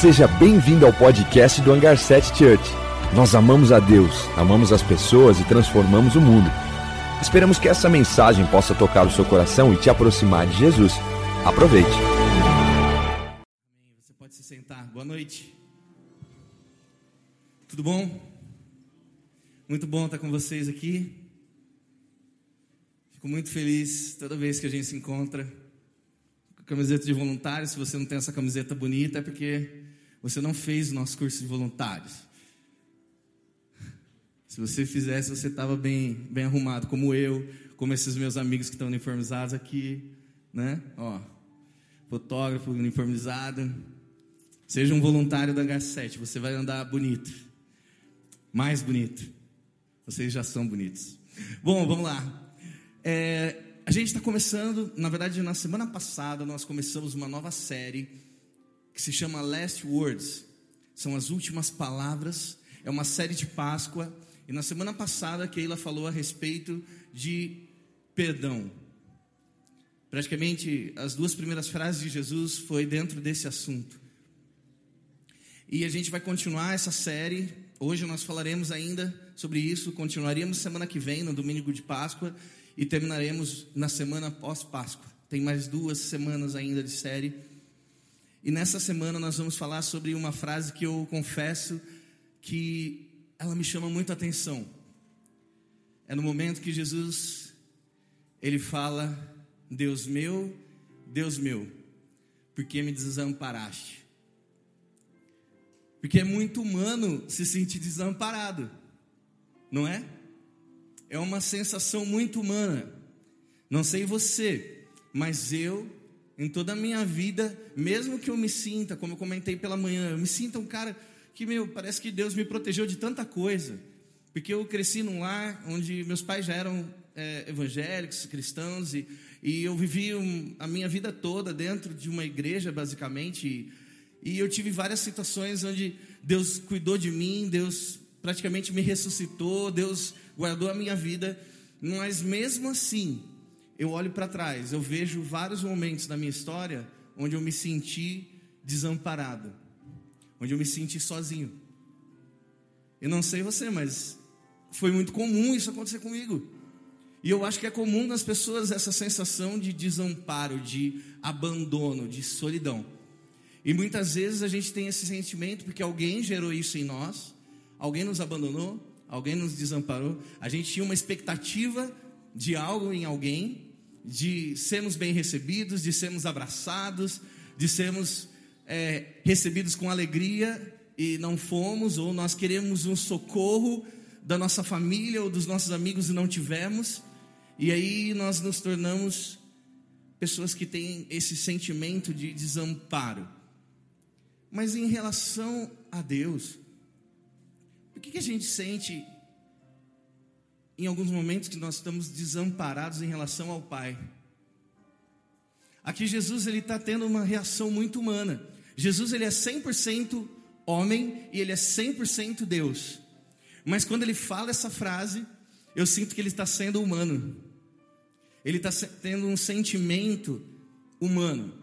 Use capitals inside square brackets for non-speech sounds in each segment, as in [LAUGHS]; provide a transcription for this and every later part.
Seja bem-vindo ao podcast do Hangar 7 Church. Nós amamos a Deus, amamos as pessoas e transformamos o mundo. Esperamos que essa mensagem possa tocar o seu coração e te aproximar de Jesus. Aproveite. Você pode se sentar. Boa noite. Tudo bom? Muito bom estar com vocês aqui. Fico muito feliz toda vez que a gente se encontra. Camiseta de voluntário, se você não tem essa camiseta bonita, é porque você não fez o nosso curso de voluntários. Se você fizesse, você estava bem, bem arrumado, como eu, como esses meus amigos que estão uniformizados aqui, né? Ó, fotógrafo uniformizado. Seja um voluntário da H7, você vai andar bonito. Mais bonito. Vocês já são bonitos. Bom, vamos lá. É, a gente está começando, na verdade, na semana passada nós começamos uma nova série que se chama Last Words. São as últimas palavras. É uma série de Páscoa. E na semana passada, Keila falou a respeito de perdão. Praticamente as duas primeiras frases de Jesus foi dentro desse assunto. E a gente vai continuar essa série. Hoje nós falaremos ainda sobre isso. Continuaremos semana que vem, no domingo de Páscoa, e terminaremos na semana pós-Páscoa. Tem mais duas semanas ainda de série. E nessa semana nós vamos falar sobre uma frase que eu confesso que ela me chama muito a atenção. É no momento que Jesus ele fala: Deus meu, Deus meu, por que me desamparaste? Porque é muito humano se sentir desamparado, não é? É uma sensação muito humana. Não sei você, mas eu, em toda a minha vida, mesmo que eu me sinta, como eu comentei pela manhã, eu me sinta um cara que, meu, parece que Deus me protegeu de tanta coisa. Porque eu cresci num lar onde meus pais já eram é, evangélicos, cristãos, e, e eu vivi um, a minha vida toda dentro de uma igreja, basicamente. E, e eu tive várias situações onde Deus cuidou de mim, Deus praticamente me ressuscitou, Deus guardou a minha vida. Mas mesmo assim, eu olho para trás, eu vejo vários momentos da minha história onde eu me senti desamparado onde eu me senti sozinho. Eu não sei você, mas foi muito comum isso acontecer comigo. E eu acho que é comum nas pessoas essa sensação de desamparo, de abandono, de solidão. E muitas vezes a gente tem esse sentimento porque alguém gerou isso em nós, alguém nos abandonou, alguém nos desamparou. A gente tinha uma expectativa de algo em alguém, de sermos bem recebidos, de sermos abraçados, de sermos é, recebidos com alegria e não fomos, ou nós queremos um socorro da nossa família ou dos nossos amigos e não tivemos, e aí nós nos tornamos pessoas que têm esse sentimento de desamparo. Mas em relação a Deus, o que, que a gente sente em alguns momentos que nós estamos desamparados em relação ao Pai? Aqui Jesus ele está tendo uma reação muito humana. Jesus ele é 100% homem e ele é 100% Deus. Mas quando ele fala essa frase, eu sinto que ele está sendo humano. Ele está tendo um sentimento humano.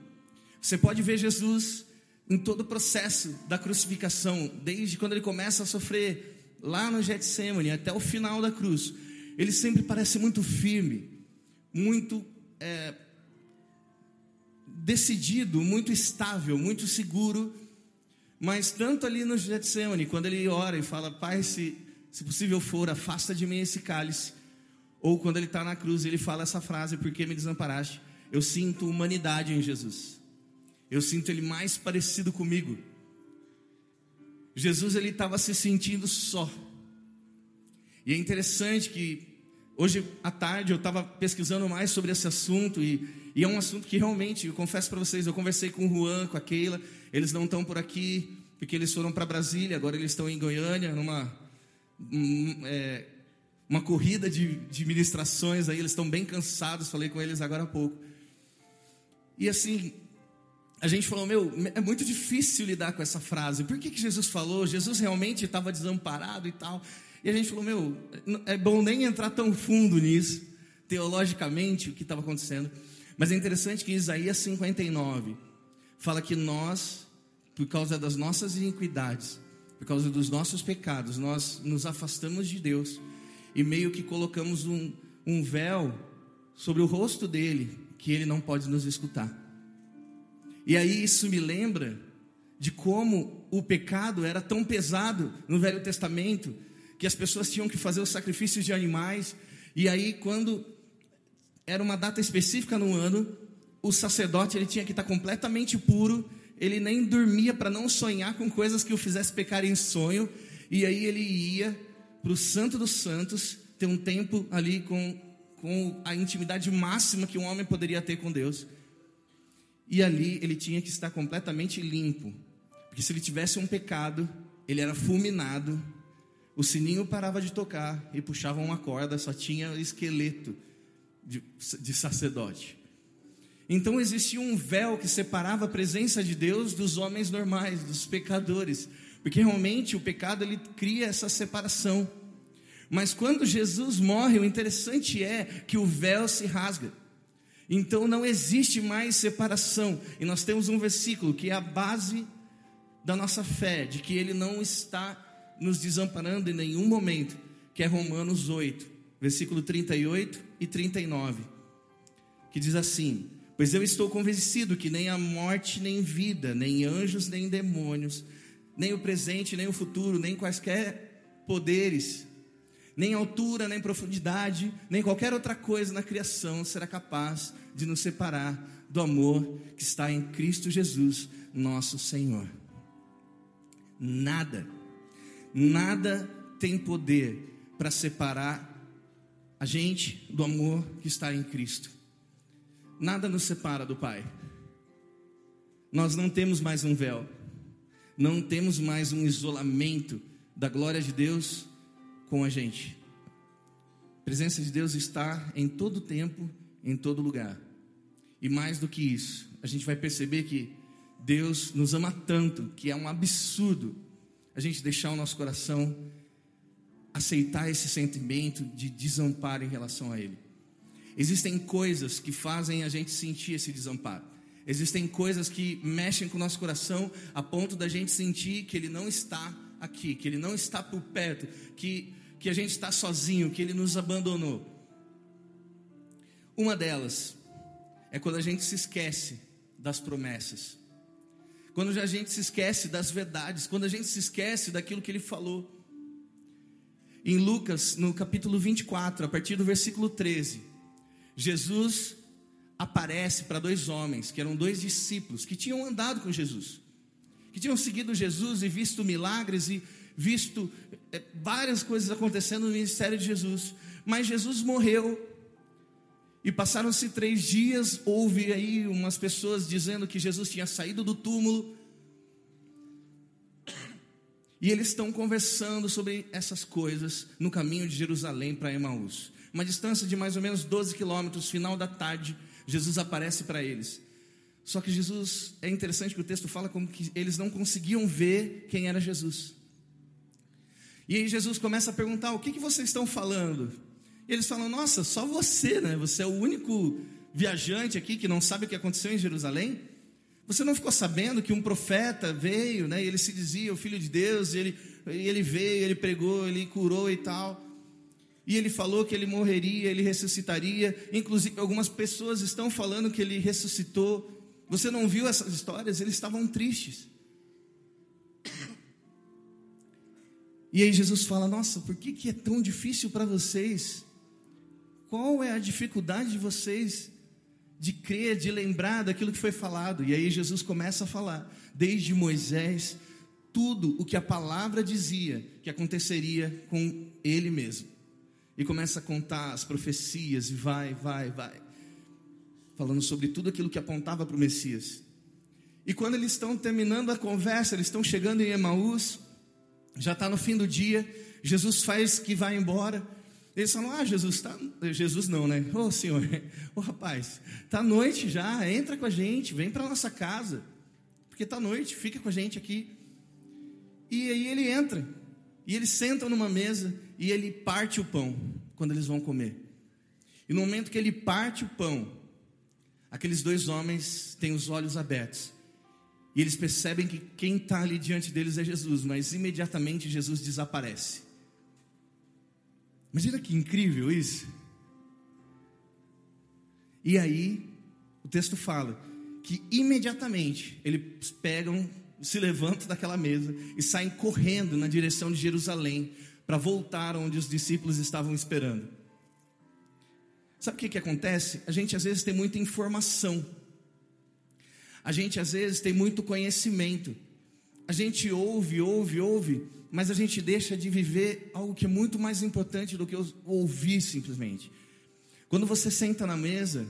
Você pode ver Jesus em todo o processo da crucificação, desde quando ele começa a sofrer lá no Getsemane até o final da cruz. Ele sempre parece muito firme, muito é, decidido, muito estável, muito seguro. Mas tanto ali no Getsemane, quando ele ora e fala, Pai, se, se possível for, afasta de mim esse cálice. Ou quando ele está na cruz, ele fala essa frase, por que me desamparaste? Eu sinto humanidade em Jesus. Eu sinto ele mais parecido comigo. Jesus ele estava se sentindo só. E é interessante que hoje à tarde eu estava pesquisando mais sobre esse assunto e e é um assunto que realmente, eu confesso para vocês, eu conversei com o Juan, com a Keila, eles não estão por aqui, porque eles foram para Brasília, agora eles estão em Goiânia, numa um, é, uma corrida de, de ministrações aí, eles estão bem cansados, falei com eles agora há pouco. E assim, a gente falou, meu, é muito difícil lidar com essa frase. Por que, que Jesus falou? Jesus realmente estava desamparado e tal. E a gente falou, meu, é bom nem entrar tão fundo nisso, teologicamente, o que estava acontecendo. Mas é interessante que Isaías 59 fala que nós por causa das nossas iniquidades, por causa dos nossos pecados, nós nos afastamos de Deus e meio que colocamos um, um véu sobre o rosto dele, que ele não pode nos escutar. E aí isso me lembra de como o pecado era tão pesado no Velho Testamento, que as pessoas tinham que fazer os sacrifícios de animais, e aí quando era uma data específica no ano, o sacerdote ele tinha que estar completamente puro, ele nem dormia para não sonhar com coisas que o fizesse pecar em sonho, e aí ele ia para o Santo dos Santos, ter um tempo ali com, com a intimidade máxima que um homem poderia ter com Deus. E ali ele tinha que estar completamente limpo, porque se ele tivesse um pecado, ele era fulminado, o sininho parava de tocar e puxava uma corda, só tinha esqueleto de, de sacerdote. Então existia um véu que separava a presença de Deus dos homens normais, dos pecadores, porque realmente o pecado ele cria essa separação. Mas quando Jesus morre, o interessante é que o véu se rasga. Então não existe mais separação. E nós temos um versículo que é a base da nossa fé, de que ele não está nos desamparando em nenhum momento, que é Romanos 8, versículo 38 e 39, que diz assim: Pois eu estou convencido que nem a morte, nem vida, nem anjos, nem demônios, nem o presente, nem o futuro, nem quaisquer poderes, nem altura, nem profundidade, nem qualquer outra coisa na criação será capaz de nos separar do amor que está em Cristo Jesus, nosso Senhor. Nada, nada tem poder para separar a gente do amor que está em Cristo. Nada nos separa do Pai. Nós não temos mais um véu, não temos mais um isolamento da glória de Deus com a gente. A presença de Deus está em todo tempo, em todo lugar. E mais do que isso, a gente vai perceber que Deus nos ama tanto que é um absurdo a gente deixar o nosso coração aceitar esse sentimento de desamparo em relação a Ele. Existem coisas que fazem a gente sentir esse desamparo. Existem coisas que mexem com o nosso coração a ponto da gente sentir que Ele não está aqui, que Ele não está por perto, que, que a gente está sozinho, que Ele nos abandonou. Uma delas é quando a gente se esquece das promessas, quando a gente se esquece das verdades, quando a gente se esquece daquilo que Ele falou. Em Lucas, no capítulo 24, a partir do versículo 13, Jesus aparece para dois homens, que eram dois discípulos, que tinham andado com Jesus, que tinham seguido Jesus e visto milagres e visto é, várias coisas acontecendo no ministério de Jesus. Mas Jesus morreu e passaram-se três dias. Houve aí umas pessoas dizendo que Jesus tinha saído do túmulo. E eles estão conversando sobre essas coisas no caminho de Jerusalém para Emaús. Uma distância de mais ou menos 12 quilômetros, final da tarde, Jesus aparece para eles. Só que Jesus, é interessante que o texto fala como que eles não conseguiam ver quem era Jesus. E aí Jesus começa a perguntar: o que, que vocês estão falando? Eles falam: nossa, só você, né? Você é o único viajante aqui que não sabe o que aconteceu em Jerusalém. Você não ficou sabendo que um profeta veio, né? E ele se dizia o filho de Deus, e ele, ele veio, ele pregou, ele curou e tal. E ele falou que ele morreria, ele ressuscitaria. Inclusive, algumas pessoas estão falando que ele ressuscitou. Você não viu essas histórias? Eles estavam tristes. E aí Jesus fala: Nossa, por que, que é tão difícil para vocês? Qual é a dificuldade de vocês de crer, de lembrar daquilo que foi falado. E aí Jesus começa a falar, desde Moisés, tudo o que a palavra dizia que aconteceria com ele mesmo. E começa a contar as profecias, e vai, vai, vai, falando sobre tudo aquilo que apontava para o Messias. E quando eles estão terminando a conversa, eles estão chegando em Emaús, já está no fim do dia, Jesus faz que vai embora, eles falam: Ah, Jesus, tá... Jesus não, né? Ô oh, senhor, [LAUGHS] ô oh, rapaz, tá noite já, entra com a gente, vem para nossa casa, porque tá noite, fica com a gente aqui. E aí ele entra, e eles sentam numa mesa, e ele parte o pão, quando eles vão comer. E no momento que ele parte o pão, aqueles dois homens têm os olhos abertos, E eles percebem que quem está ali diante deles é Jesus, mas imediatamente Jesus desaparece. Imagina que incrível isso. E aí, o texto fala que imediatamente eles pegam, se levantam daquela mesa e saem correndo na direção de Jerusalém para voltar onde os discípulos estavam esperando. Sabe o que, que acontece? A gente às vezes tem muita informação, a gente às vezes tem muito conhecimento, a gente ouve, ouve, ouve, mas a gente deixa de viver algo que é muito mais importante do que ouvir simplesmente. Quando você senta na mesa,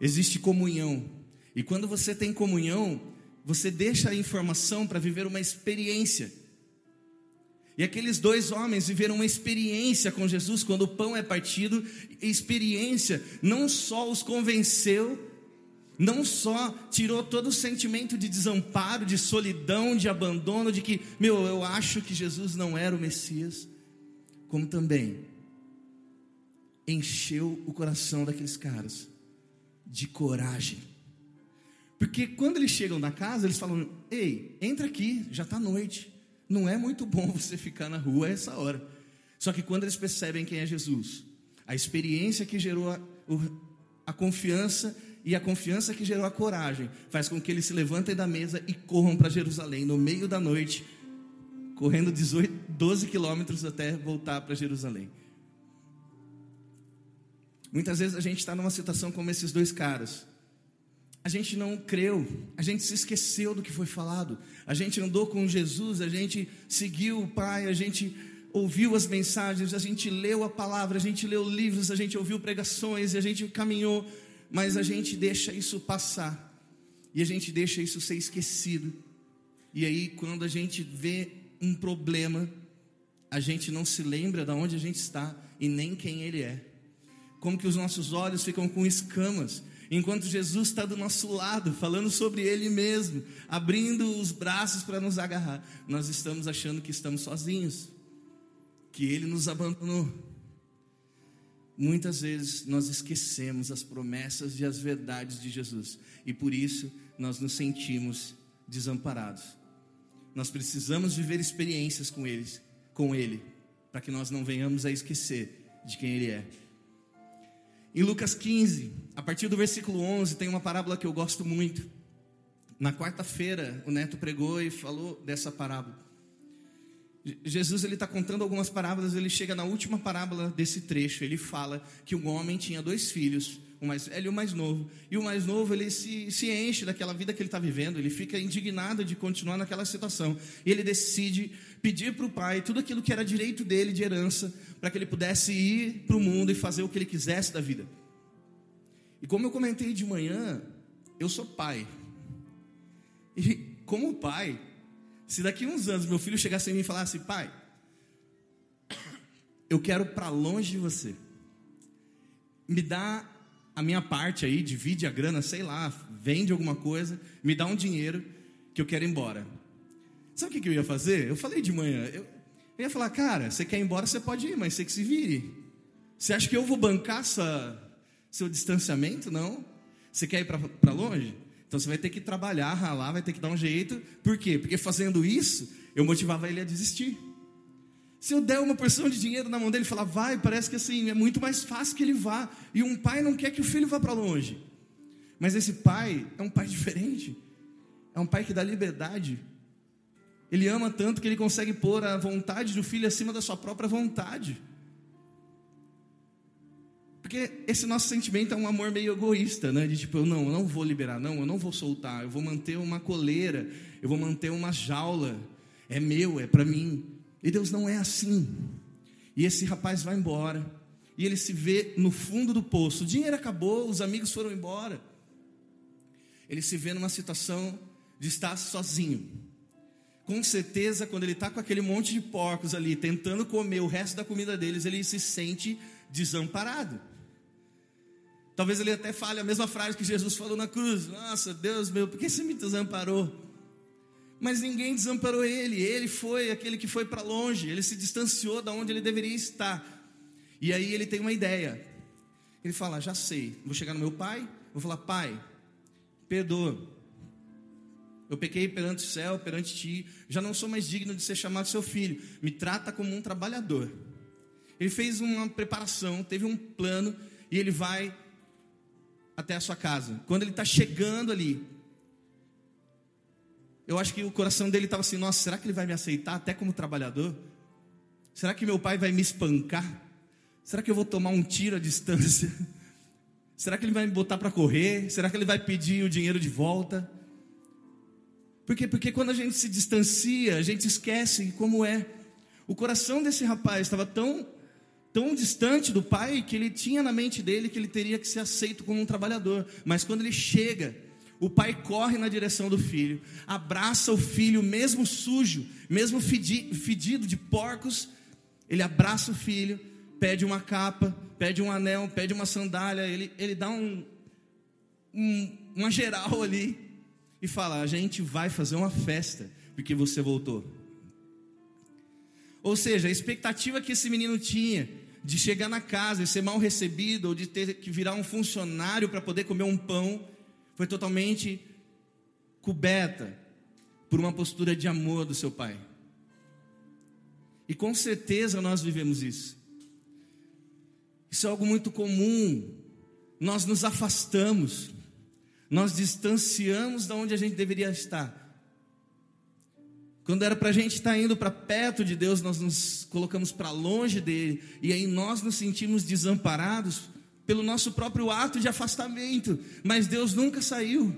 existe comunhão. E quando você tem comunhão, você deixa a informação para viver uma experiência. E aqueles dois homens viveram uma experiência com Jesus quando o pão é partido, experiência não só os convenceu, não só tirou todo o sentimento de desamparo, de solidão, de abandono, de que, meu, eu acho que Jesus não era o Messias, como também encheu o coração daqueles caras de coragem. Porque quando eles chegam na casa, eles falam: Ei, entra aqui, já está noite. Não é muito bom [LAUGHS] você ficar na rua a essa hora. Só que quando eles percebem quem é Jesus, a experiência que gerou a, a confiança e a confiança que gerou a coragem faz com que eles se levantem da mesa e corram para Jerusalém no meio da noite, correndo 18, 12 quilômetros até voltar para Jerusalém. Muitas vezes a gente está numa situação como esses dois caras. A gente não creu, a gente se esqueceu do que foi falado, a gente andou com Jesus, a gente seguiu o Pai, a gente ouviu as mensagens, a gente leu a palavra, a gente leu livros, a gente ouviu pregações, a gente caminhou, mas a gente deixa isso passar, e a gente deixa isso ser esquecido. E aí, quando a gente vê um problema, a gente não se lembra de onde a gente está e nem quem Ele é como que os nossos olhos ficam com escamas, enquanto Jesus está do nosso lado, falando sobre Ele mesmo, abrindo os braços para nos agarrar, nós estamos achando que estamos sozinhos, que Ele nos abandonou. Muitas vezes nós esquecemos as promessas e as verdades de Jesus, e por isso nós nos sentimos desamparados. Nós precisamos viver experiências com eles, com Ele, para que nós não venhamos a esquecer de quem Ele é. Em Lucas 15, a partir do versículo 11, tem uma parábola que eu gosto muito. Na quarta-feira, o neto pregou e falou dessa parábola. Jesus ele está contando algumas parábolas. Ele chega na última parábola desse trecho. Ele fala que um homem tinha dois filhos, o mais velho e o mais novo. E o mais novo ele se, se enche daquela vida que ele está vivendo. Ele fica indignado de continuar naquela situação. E ele decide pedir para o pai tudo aquilo que era direito dele de herança para que ele pudesse ir para o mundo e fazer o que ele quisesse da vida. E como eu comentei de manhã, eu sou pai. E como pai, se daqui uns anos meu filho chegasse em mim e falasse, pai, eu quero para longe de você. Me dá a minha parte aí, divide a grana, sei lá, vende alguma coisa, me dá um dinheiro que eu quero ir embora. Sabe o que eu ia fazer? Eu falei de manhã, eu, eu ia falar, cara, você quer ir embora, você pode ir, mas você que se vire. Você acha que eu vou bancar seu distanciamento? Não. Você quer ir para longe? Então você vai ter que trabalhar, ralar, vai ter que dar um jeito. Por quê? Porque fazendo isso, eu motivava ele a desistir. Se eu der uma porção de dinheiro na mão dele e falar, vai, parece que assim, é muito mais fácil que ele vá. E um pai não quer que o filho vá para longe. Mas esse pai é um pai [LAUGHS] diferente. É um pai que dá liberdade ele ama tanto que ele consegue pôr a vontade do filho acima da sua própria vontade. Porque esse nosso sentimento é um amor meio egoísta, né? De tipo, eu não, eu não vou liberar, não, eu não vou soltar, eu vou manter uma coleira, eu vou manter uma jaula. É meu, é para mim. E Deus não é assim. E esse rapaz vai embora. E ele se vê no fundo do poço. O dinheiro acabou, os amigos foram embora. Ele se vê numa situação de estar sozinho com certeza, quando ele está com aquele monte de porcos ali, tentando comer o resto da comida deles, ele se sente desamparado. Talvez ele até fale a mesma frase que Jesus falou na cruz: Nossa, Deus meu, por que você me desamparou? Mas ninguém desamparou ele, ele foi aquele que foi para longe, ele se distanciou da onde ele deveria estar. E aí ele tem uma ideia. Ele fala: Já sei, vou chegar no meu pai, vou falar: Pai, perdoa, Eu pequei perante o céu, perante ti, já não sou mais digno de ser chamado seu filho. Me trata como um trabalhador. Ele fez uma preparação, teve um plano e ele vai até a sua casa. Quando ele está chegando ali, eu acho que o coração dele estava assim: nossa, será que ele vai me aceitar até como trabalhador? Será que meu pai vai me espancar? Será que eu vou tomar um tiro à distância? [LAUGHS] Será que ele vai me botar para correr? Será que ele vai pedir o dinheiro de volta? Por quê? Porque quando a gente se distancia, a gente esquece como é. O coração desse rapaz estava tão tão distante do pai que ele tinha na mente dele que ele teria que ser aceito como um trabalhador. Mas quando ele chega, o pai corre na direção do filho, abraça o filho, mesmo sujo, mesmo fedido de porcos, ele abraça o filho, pede uma capa, pede um anel, pede uma sandália, ele, ele dá um, um, uma geral ali e fala: A gente vai fazer uma festa porque você voltou. Ou seja, a expectativa que esse menino tinha de chegar na casa e ser mal recebido, ou de ter que virar um funcionário para poder comer um pão, foi totalmente coberta por uma postura de amor do seu pai. E com certeza nós vivemos isso. Isso é algo muito comum. Nós nos afastamos, nós distanciamos da onde a gente deveria estar. Quando era para a gente estar tá indo para perto de Deus, nós nos colocamos para longe dele, e aí nós nos sentimos desamparados pelo nosso próprio ato de afastamento, mas Deus nunca saiu,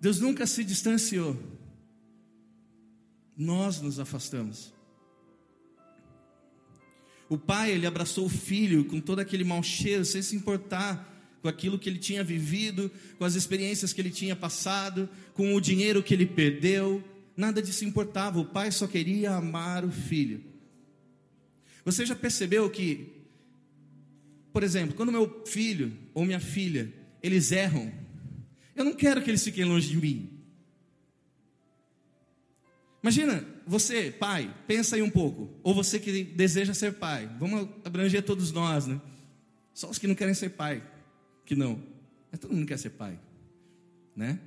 Deus nunca se distanciou, nós nos afastamos. O pai, ele abraçou o filho com todo aquele mau cheiro, sem se importar com aquilo que ele tinha vivido, com as experiências que ele tinha passado, com o dinheiro que ele perdeu. Nada disso importava, o pai só queria amar o filho. Você já percebeu que, por exemplo, quando meu filho ou minha filha, eles erram, eu não quero que eles fiquem longe de mim. Imagina, você, pai, pensa aí um pouco, ou você que deseja ser pai, vamos abranger todos nós, né? Só os que não querem ser pai que não. Mas todo mundo quer ser pai, né?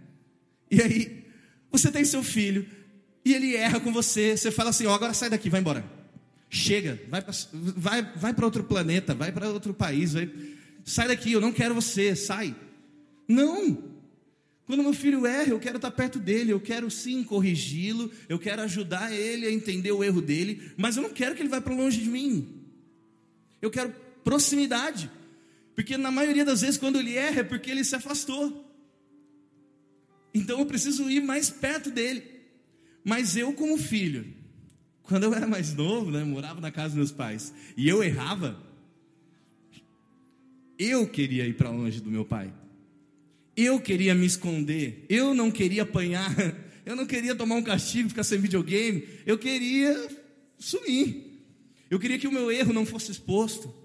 E aí, você tem seu filho, e ele erra com você, você fala assim: ó, agora sai daqui, vai embora. Chega, vai para vai, vai outro planeta, vai para outro país, vai, sai daqui, eu não quero você, sai. Não! Quando meu filho erra, eu quero estar perto dele, eu quero sim corrigi-lo, eu quero ajudar ele a entender o erro dele, mas eu não quero que ele vá para longe de mim. Eu quero proximidade. Porque na maioria das vezes, quando ele erra, é porque ele se afastou. Então eu preciso ir mais perto dele. Mas eu, como filho, quando eu era mais novo, né, morava na casa dos meus pais, e eu errava, eu queria ir para longe do meu pai. Eu queria me esconder. Eu não queria apanhar. [LAUGHS] Eu não queria tomar um castigo, ficar sem videogame. Eu queria sumir. Eu queria que o meu erro não fosse exposto.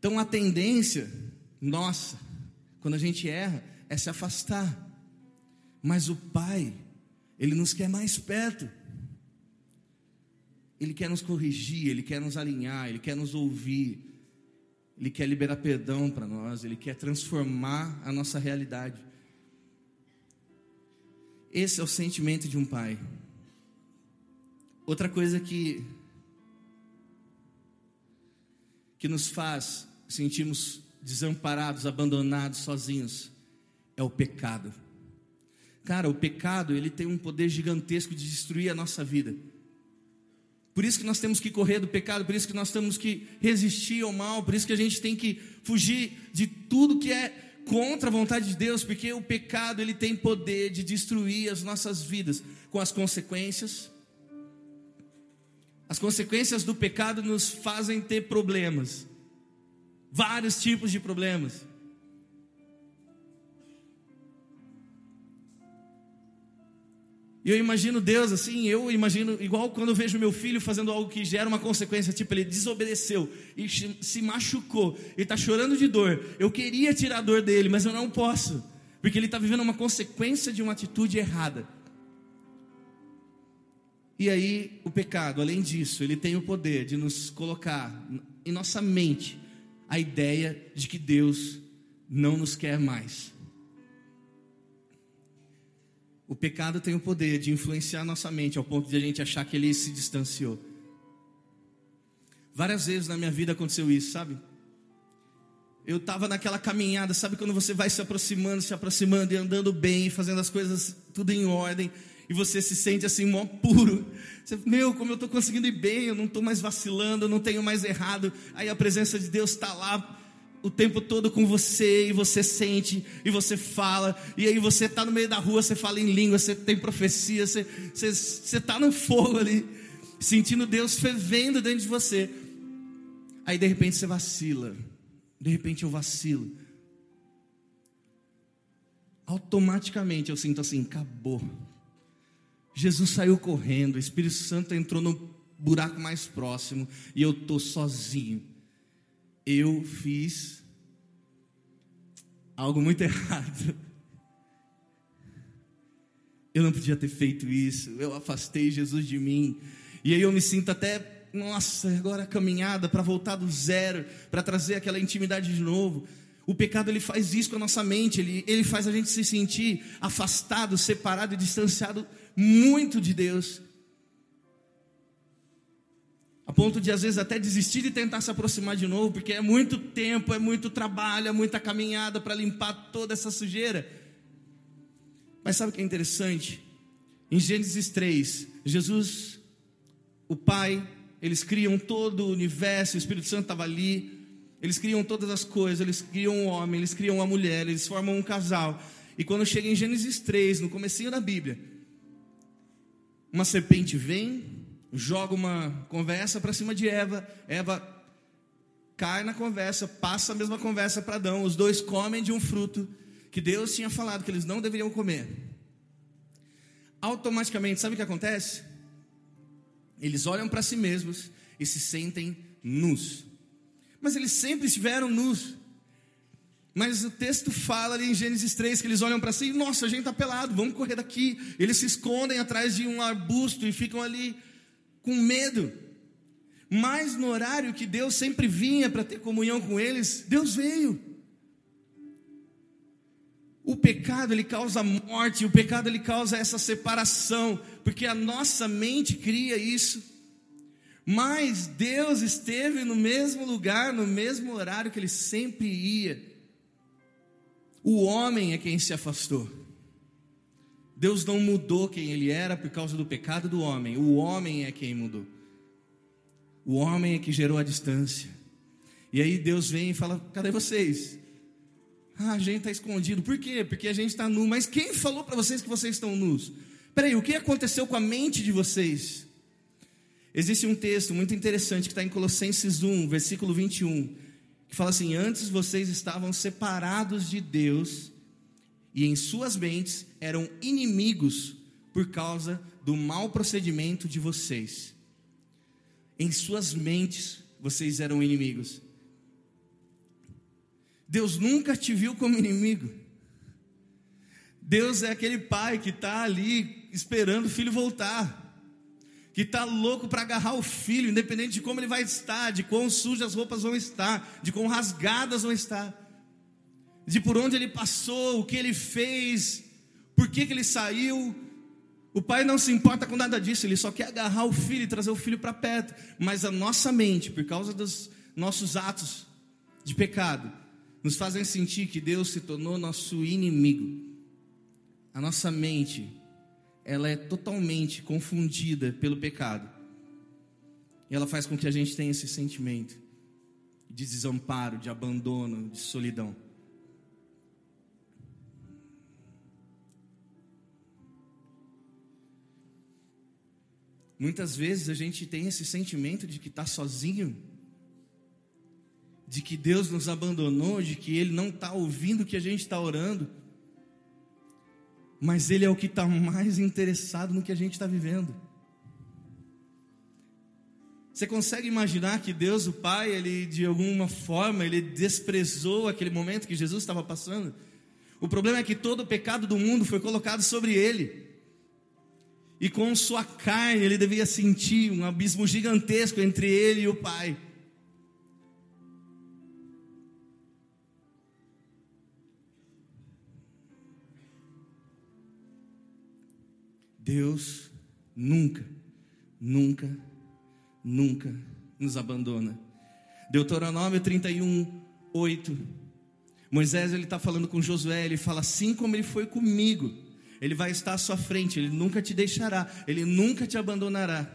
Então a tendência nossa, quando a gente erra, é se afastar. Mas o Pai, Ele nos quer mais perto. Ele quer nos corrigir, Ele quer nos alinhar, Ele quer nos ouvir, Ele quer liberar perdão para nós, Ele quer transformar a nossa realidade. Esse é o sentimento de um pai. Outra coisa que que nos faz sentimos desamparados, abandonados, sozinhos, é o pecado. Cara, o pecado, ele tem um poder gigantesco de destruir a nossa vida. Por isso que nós temos que correr do pecado, por isso que nós temos que resistir ao mal, por isso que a gente tem que fugir de tudo que é contra a vontade de Deus, porque o pecado ele tem poder de destruir as nossas vidas com as consequências. As consequências do pecado nos fazem ter problemas vários tipos de problemas. E eu imagino Deus assim, eu imagino, igual quando eu vejo meu filho fazendo algo que gera uma consequência, tipo, ele desobedeceu e se machucou e está chorando de dor. Eu queria tirar a dor dele, mas eu não posso, porque ele está vivendo uma consequência de uma atitude errada. E aí, o pecado, além disso, ele tem o poder de nos colocar em nossa mente a ideia de que Deus não nos quer mais. O pecado tem o poder de influenciar nossa mente ao ponto de a gente achar que ele se distanciou. Várias vezes na minha vida aconteceu isso, sabe? Eu estava naquela caminhada, sabe quando você vai se aproximando, se aproximando e andando bem, fazendo as coisas tudo em ordem, e você se sente assim, mó puro. Você, meu, como eu estou conseguindo ir bem, eu não estou mais vacilando, eu não tenho mais errado. Aí a presença de Deus está lá o tempo todo com você, e você sente, e você fala, e aí você está no meio da rua, você fala em língua, você tem profecia, você está no fogo ali, sentindo Deus fervendo dentro de você. Aí de repente você vacila, de repente eu vacilo. Automaticamente eu sinto assim, acabou. Jesus saiu correndo, o Espírito Santo entrou no buraco mais próximo e eu tô sozinho. Eu fiz algo muito [LAUGHS] errado. Eu não podia ter feito isso. Eu afastei Jesus de mim. E aí eu me sinto até nossa, agora a caminhada para voltar do zero, para trazer aquela intimidade de novo. O pecado ele faz isso com a nossa mente, ele, ele faz a gente se sentir afastado, separado e distanciado muito de Deus. A ponto de às vezes até desistir de tentar se aproximar de novo, porque é muito tempo, é muito trabalho, é muita caminhada para limpar toda essa sujeira. Mas sabe o que é interessante? Em Gênesis 3, Jesus, o Pai, eles criam todo o universo, o Espírito Santo estava ali, eles criam todas as coisas, eles criam um homem, eles criam uma mulher, eles formam um casal. E quando chega em Gênesis 3, no comecinho da Bíblia, uma serpente vem, joga uma conversa para cima de Eva, Eva cai na conversa, passa a mesma conversa para Adão, os dois comem de um fruto que Deus tinha falado que eles não deveriam comer. Automaticamente, sabe o que acontece? Eles olham para si mesmos e se sentem nus. Mas eles sempre estiveram nus. Mas o texto fala ali em Gênesis 3 que eles olham para si e, nossa, a gente está pelado, vamos correr daqui. Eles se escondem atrás de um arbusto e ficam ali com medo. Mas no horário que Deus sempre vinha para ter comunhão com eles, Deus veio. O pecado ele causa morte, o pecado ele causa essa separação, porque a nossa mente cria isso. Mas Deus esteve no mesmo lugar, no mesmo horário que ele sempre ia. O homem é quem se afastou. Deus não mudou quem ele era por causa do pecado do homem. O homem é quem mudou. O homem é que gerou a distância. E aí Deus vem e fala: cadê vocês? Ah, a gente está escondido. Por quê? Porque a gente está nu. Mas quem falou para vocês que vocês estão nus? Peraí, o que aconteceu com a mente de vocês? Existe um texto muito interessante que está em Colossenses 1, versículo 21, que fala assim: Antes vocês estavam separados de Deus e em suas mentes eram inimigos por causa do mau procedimento de vocês. Em suas mentes vocês eram inimigos. Deus nunca te viu como inimigo. Deus é aquele pai que está ali esperando o filho voltar, que está louco para agarrar o filho, independente de como ele vai estar, de quão sujas as roupas vão estar, de quão rasgadas vão estar, de por onde ele passou, o que ele fez, por que, que ele saiu. O pai não se importa com nada disso, ele só quer agarrar o filho e trazer o filho para perto. Mas a nossa mente, por causa dos nossos atos de pecado, nos fazem sentir que Deus se tornou nosso inimigo. A nossa mente, ela é totalmente confundida pelo pecado. E ela faz com que a gente tenha esse sentimento de desamparo, de abandono, de solidão. Muitas vezes a gente tem esse sentimento de que está sozinho de que Deus nos abandonou, de que Ele não está ouvindo o que a gente está orando, mas Ele é o que está mais interessado no que a gente está vivendo. Você consegue imaginar que Deus, o Pai, ele de alguma forma, ele desprezou aquele momento que Jesus estava passando? O problema é que todo o pecado do mundo foi colocado sobre ele. E com sua carne ele devia sentir um abismo gigantesco entre ele e o Pai. Deus nunca, nunca, nunca nos abandona. Deuteronômio 31, 8. Moisés ele está falando com Josué, ele fala assim como ele foi comigo, ele vai estar à sua frente, ele nunca te deixará, ele nunca te abandonará.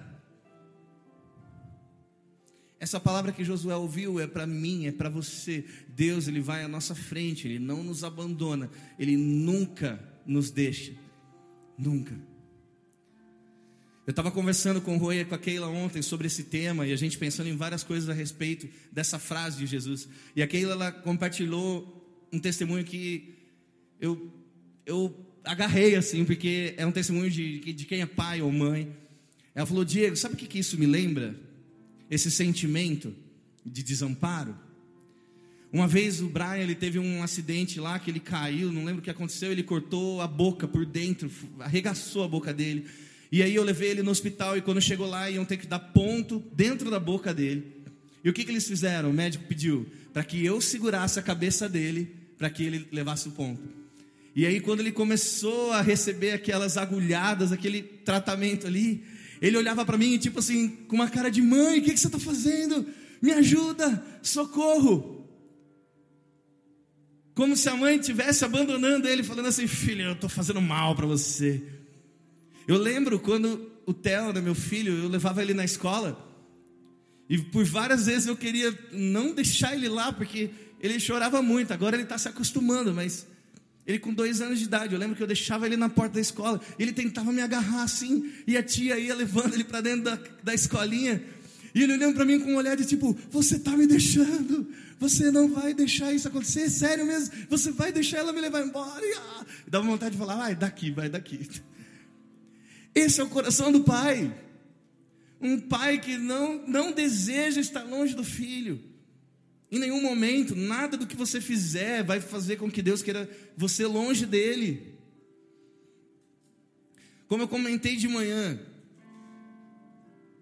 Essa palavra que Josué ouviu é para mim, é para você. Deus, ele vai à nossa frente, ele não nos abandona, ele nunca nos deixa. Nunca. Eu estava conversando com o Roy e com a Keila ontem sobre esse tema e a gente pensando em várias coisas a respeito dessa frase de Jesus. E a Keila ela compartilhou um testemunho que eu, eu agarrei assim, porque é um testemunho de, de quem é pai ou mãe. Ela falou: Diego, sabe o que, que isso me lembra? esse sentimento de desamparo. Uma vez o Brian ele teve um acidente lá que ele caiu, não lembro o que aconteceu, ele cortou a boca por dentro, arregaçou a boca dele. E aí eu levei ele no hospital e quando chegou lá iam ter que dar ponto dentro da boca dele. E o que, que eles fizeram? O médico pediu para que eu segurasse a cabeça dele para que ele levasse o ponto. E aí quando ele começou a receber aquelas agulhadas, aquele tratamento ali, ele olhava para mim, tipo assim, com uma cara de mãe: O que, que você está fazendo? Me ajuda, socorro. Como se a mãe estivesse abandonando ele, falando assim: Filho, eu estou fazendo mal para você. Eu lembro quando o Theo, né, meu filho, eu levava ele na escola. E por várias vezes eu queria não deixar ele lá, porque ele chorava muito. Agora ele está se acostumando, mas ele com dois anos de idade, eu lembro que eu deixava ele na porta da escola, ele tentava me agarrar assim, e a tia ia levando ele para dentro da, da escolinha, e ele olhando para mim com um olhar de tipo: Você está me deixando, você não vai deixar isso acontecer, sério mesmo, você vai deixar ela me levar embora. E, ah, dava vontade de falar: Vai daqui, vai daqui. Esse é o coração do pai, um pai que não, não deseja estar longe do filho. Em nenhum momento, nada do que você fizer vai fazer com que Deus queira você longe dele. Como eu comentei de manhã,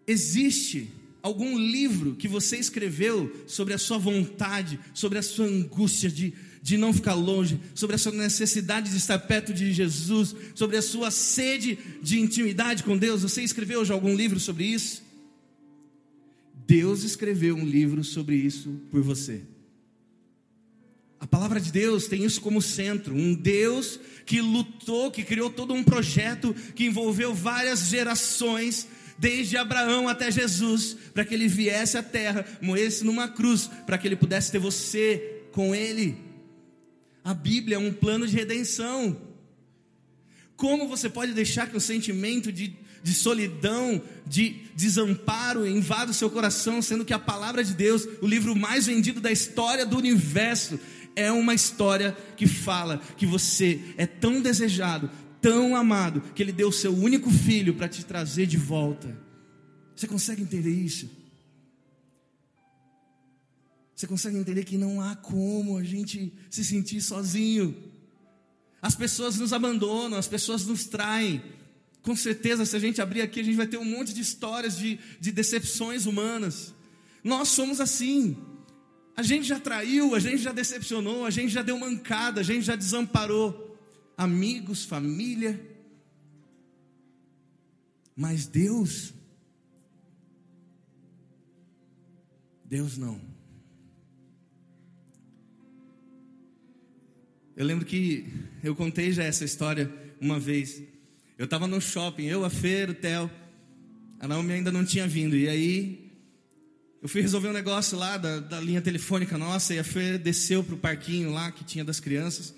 existe algum livro que você escreveu sobre a sua vontade, sobre a sua angústia de, de não ficar longe, sobre a sua necessidade de estar perto de Jesus, sobre a sua sede de intimidade com Deus? Você escreveu já algum livro sobre isso? Deus escreveu um livro sobre isso por você. A palavra de Deus tem isso como centro, um Deus que lutou, que criou todo um projeto que envolveu várias gerações, desde Abraão até Jesus, para que ele viesse à terra, morresse numa cruz, para que ele pudesse ter você com ele. A Bíblia é um plano de redenção. Como você pode deixar que o sentimento de de solidão, de desamparo invada o seu coração, sendo que a palavra de Deus, o livro mais vendido da história do universo, é uma história que fala que você é tão desejado, tão amado, que Ele deu o seu único filho para te trazer de volta. Você consegue entender isso? Você consegue entender que não há como a gente se sentir sozinho? As pessoas nos abandonam, as pessoas nos traem, com certeza, se a gente abrir aqui, a gente vai ter um monte de histórias de, de decepções humanas. Nós somos assim. A gente já traiu, a gente já decepcionou, a gente já deu mancada, a gente já desamparou amigos, família. Mas Deus, Deus não. Eu lembro que eu contei já essa história uma vez. Eu estava no shopping, eu, a Fer, o Theo. A Naomi ainda não tinha vindo. E aí, eu fui resolver um negócio lá da, da linha telefônica nossa. E a Fer desceu para o parquinho lá que tinha das crianças.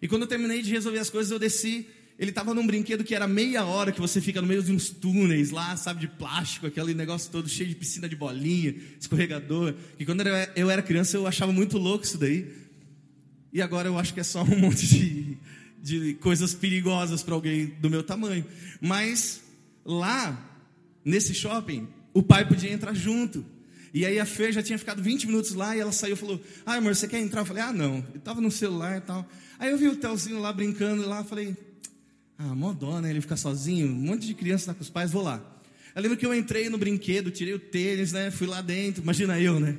E quando eu terminei de resolver as coisas, eu desci. Ele estava num brinquedo que era meia hora que você fica no meio de uns túneis lá, sabe, de plástico, aquele negócio todo cheio de piscina de bolinha, escorregador. E quando eu era criança, eu achava muito louco isso daí. E agora eu acho que é só [LAUGHS] um monte de de coisas perigosas para alguém do meu tamanho. Mas lá, nesse shopping, o pai podia entrar junto. E aí a Fê já tinha ficado 20 minutos lá e ela saiu e falou: Ah, amor, você quer entrar? Eu falei: Ah, não. Eu estava no celular e tal. Aí eu vi o Telzinho lá brincando lá, falei: Ah, mó dó, né? Ele ficar sozinho, um monte de criança tá com os pais, vou lá. Eu lembro que eu entrei no brinquedo, tirei o tênis, né? Fui lá dentro, imagina eu, né?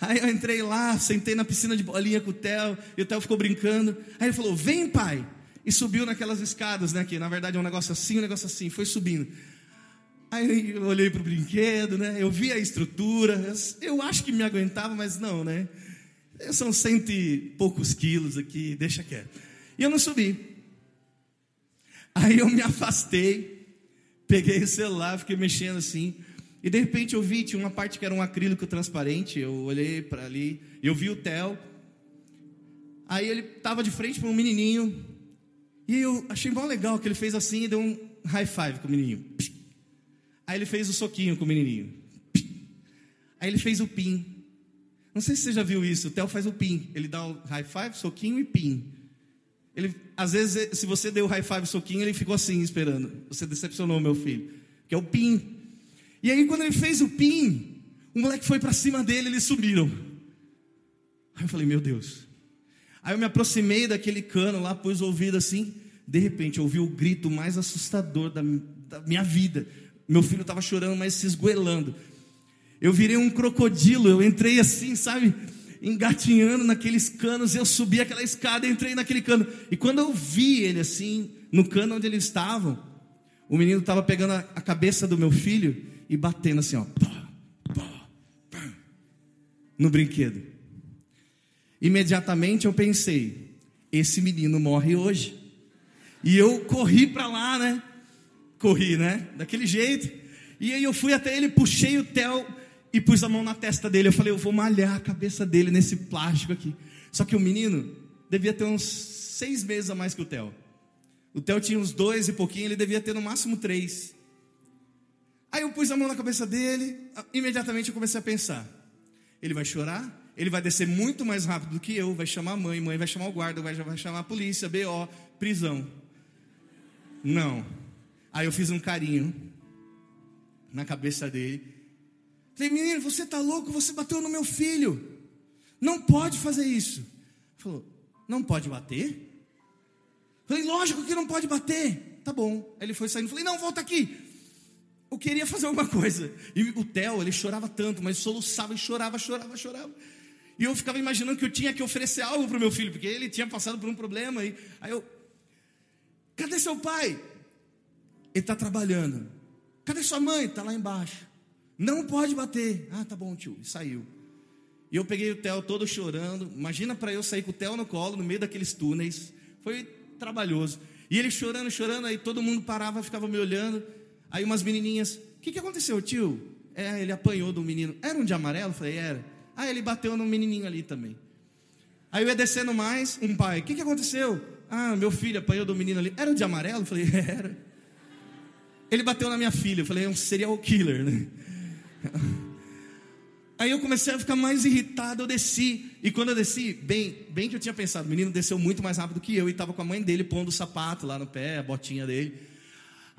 Aí eu entrei lá, sentei na piscina de bolinha com o Theo, e o Theo ficou brincando. Aí ele falou: Vem, pai. e subiu naquelas escadas, né? Que na verdade é um negócio assim, um negócio assim, foi subindo. Aí eu olhei para o brinquedo, né? Eu vi a estrutura, eu acho que me aguentava, mas não, né? São cento e poucos quilos aqui, deixa quieto. E eu não subi. Aí eu me afastei, peguei o celular, fiquei mexendo assim. E de repente eu vi, tinha uma parte que era um acrílico transparente. Eu olhei para ali, eu vi o Theo. Aí ele estava de frente para um menininho. E eu achei bom legal que ele fez assim e deu um high five com o menininho. Aí ele fez o soquinho com o menininho. Aí ele fez o pin. Não sei se você já viu isso. O Theo faz o pin. Ele dá o high five, soquinho e pin. Ele, às vezes, se você deu high five, soquinho, ele ficou assim esperando. Você decepcionou meu filho. Que é o pin. E aí, quando ele fez o pin, o moleque foi para cima dele, eles subiram. Aí eu falei, meu Deus. Aí eu me aproximei daquele cano lá, pus o ouvido assim. De repente, eu ouvi o grito mais assustador da, da minha vida. Meu filho estava chorando, mas se esgoelando. Eu virei um crocodilo, eu entrei assim, sabe? Engatinhando naqueles canos. Eu subi aquela escada, entrei naquele cano. E quando eu vi ele assim, no cano onde eles estavam, o menino estava pegando a cabeça do meu filho e batendo assim, ó, no brinquedo. Imediatamente eu pensei: esse menino morre hoje. E eu corri para lá, né? Corri, né? Daquele jeito. E aí eu fui até ele, puxei o Theo e pus a mão na testa dele. Eu falei: eu vou malhar a cabeça dele nesse plástico aqui. Só que o menino devia ter uns seis meses a mais que o Theo. O Theo tinha uns dois e pouquinho, ele devia ter no máximo três. Aí eu pus a mão na cabeça dele, imediatamente eu comecei a pensar: ele vai chorar, ele vai descer muito mais rápido do que eu, vai chamar a mãe, mãe vai chamar o guarda, vai, vai chamar a polícia, BO, prisão. Não. Aí eu fiz um carinho na cabeça dele. Falei, menino, você tá louco? Você bateu no meu filho. Não pode fazer isso. Falou, não pode bater? Falei, lógico que não pode bater. Tá bom. Aí ele foi saindo. Falei, não, volta aqui eu queria fazer alguma coisa. E o Theo, ele chorava tanto, mas soluçava e chorava, chorava, chorava. E eu ficava imaginando que eu tinha que oferecer algo para o meu filho, porque ele tinha passado por um problema. E, aí eu, cadê seu pai? Ele está trabalhando. Cadê sua mãe? Está lá embaixo. Não pode bater. Ah, tá bom, tio. E saiu. E eu peguei o Theo todo chorando. Imagina para eu sair com o Theo no colo, no meio daqueles túneis. Foi trabalhoso. E ele chorando, chorando, aí todo mundo parava, ficava me olhando. Aí umas menininhas, o que, que aconteceu, tio? É, ele apanhou do menino. Era um de amarelo? falei, era. Ah, ele bateu no menininho ali também. Aí eu ia descendo mais, um pai, o que, que aconteceu? Ah, meu filho apanhou do menino ali. Era o de amarelo? falei, [LAUGHS] era. Ele bateu na minha filha. Eu falei, é um serial killer, né? [LAUGHS] Aí eu comecei a ficar mais irritado, eu desci. E quando eu desci, bem, bem que eu tinha pensado, o menino desceu muito mais rápido que eu e estava com a mãe dele pondo o sapato lá no pé, a botinha dele.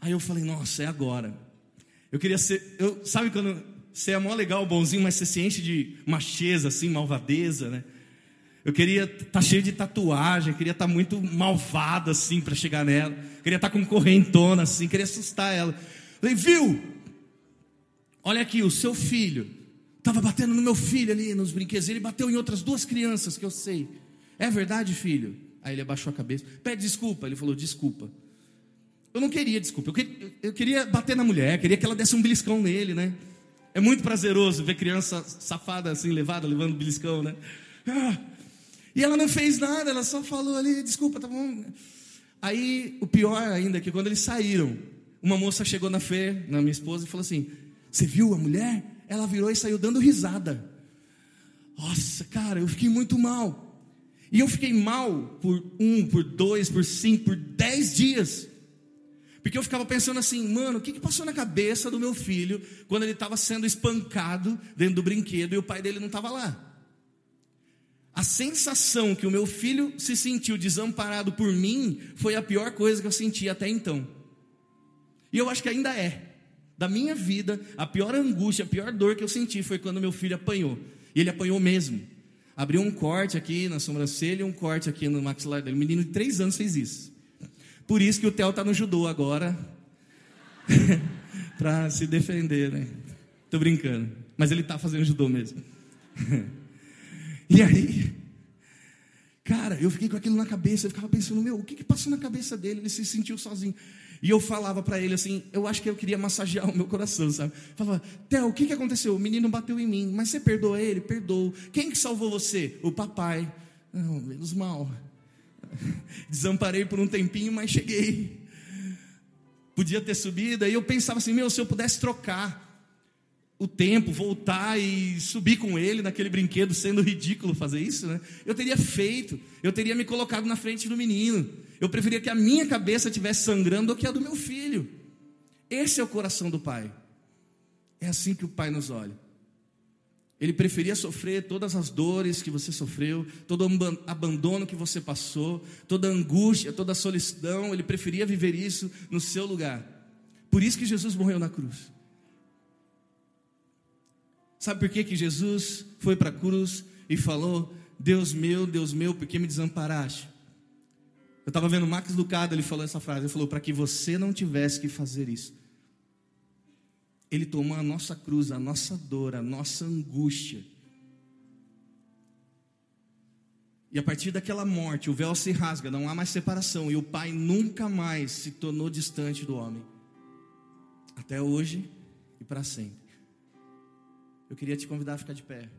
Aí eu falei, nossa, é agora. Eu queria ser, eu, sabe quando você é mó legal, bonzinho, mas você se enche de macheza, assim, malvadeza, né? Eu queria estar tá cheio de tatuagem, queria estar tá muito malvado, assim, para chegar nela. Queria estar tá com correntona, assim, queria assustar ela. Falei, viu? Olha aqui, o seu filho estava batendo no meu filho ali nos brinquedos. Ele bateu em outras duas crianças que eu sei. É verdade, filho? Aí ele abaixou a cabeça. Pede desculpa. Ele falou, desculpa. Eu não queria, desculpa. Eu queria, eu queria bater na mulher, queria que ela desse um beliscão nele, né? É muito prazeroso ver criança safada assim, levada, levando beliscão, né? Ah, e ela não fez nada, ela só falou ali, desculpa, tá bom. Aí, o pior ainda é que quando eles saíram, uma moça chegou na Fê, na minha esposa, e falou assim: Você viu a mulher? Ela virou e saiu dando risada. Nossa, cara, eu fiquei muito mal. E eu fiquei mal por um, por dois, por cinco, por dez dias. Porque eu ficava pensando assim, mano, o que, que passou na cabeça do meu filho quando ele estava sendo espancado dentro do brinquedo e o pai dele não estava lá? A sensação que o meu filho se sentiu desamparado por mim foi a pior coisa que eu senti até então. E eu acho que ainda é. Da minha vida, a pior angústia, a pior dor que eu senti foi quando meu filho apanhou. E ele apanhou mesmo. Abriu um corte aqui na sobrancelha um corte aqui no maxilar dele. O menino de três anos fez isso. Por isso que o Theo está no judô agora. [LAUGHS] para se defender, né? Tô brincando. Mas ele está fazendo judô mesmo. [LAUGHS] e aí, cara, Cara, eu fiquei com aquilo na cabeça, eu ficava pensando, meu, o que, que passou na cabeça dele? Ele se sentiu sozinho. E eu falava para ele assim, eu acho que eu queria massagear o meu coração, sabe? Falava, Theo, o que, que aconteceu? O menino bateu em mim, mas você perdoa ele? Perdoou. Quem que salvou você? O papai. Não, menos mal. Desamparei por um tempinho, mas cheguei. Podia ter subido, aí eu pensava assim, meu, se eu pudesse trocar o tempo, voltar e subir com ele naquele brinquedo, sendo ridículo fazer isso, né? Eu teria feito, eu teria me colocado na frente do menino. Eu preferia que a minha cabeça estivesse sangrando do que a do meu filho. Esse é o coração do pai. É assim que o pai nos olha. Ele preferia sofrer todas as dores que você sofreu, todo o abandono que você passou, toda a angústia, toda a solidão. Ele preferia viver isso no seu lugar. Por isso que Jesus morreu na cruz. Sabe por que, que Jesus foi para a cruz e falou: Deus meu, Deus meu, por que me desamparaste? Eu estava vendo Max Lucado, ele falou essa frase: ele falou, para que você não tivesse que fazer isso. Ele tomou a nossa cruz, a nossa dor, a nossa angústia. E a partir daquela morte, o véu se rasga, não há mais separação, e o Pai nunca mais se tornou distante do homem. Até hoje e para sempre. Eu queria te convidar a ficar de pé.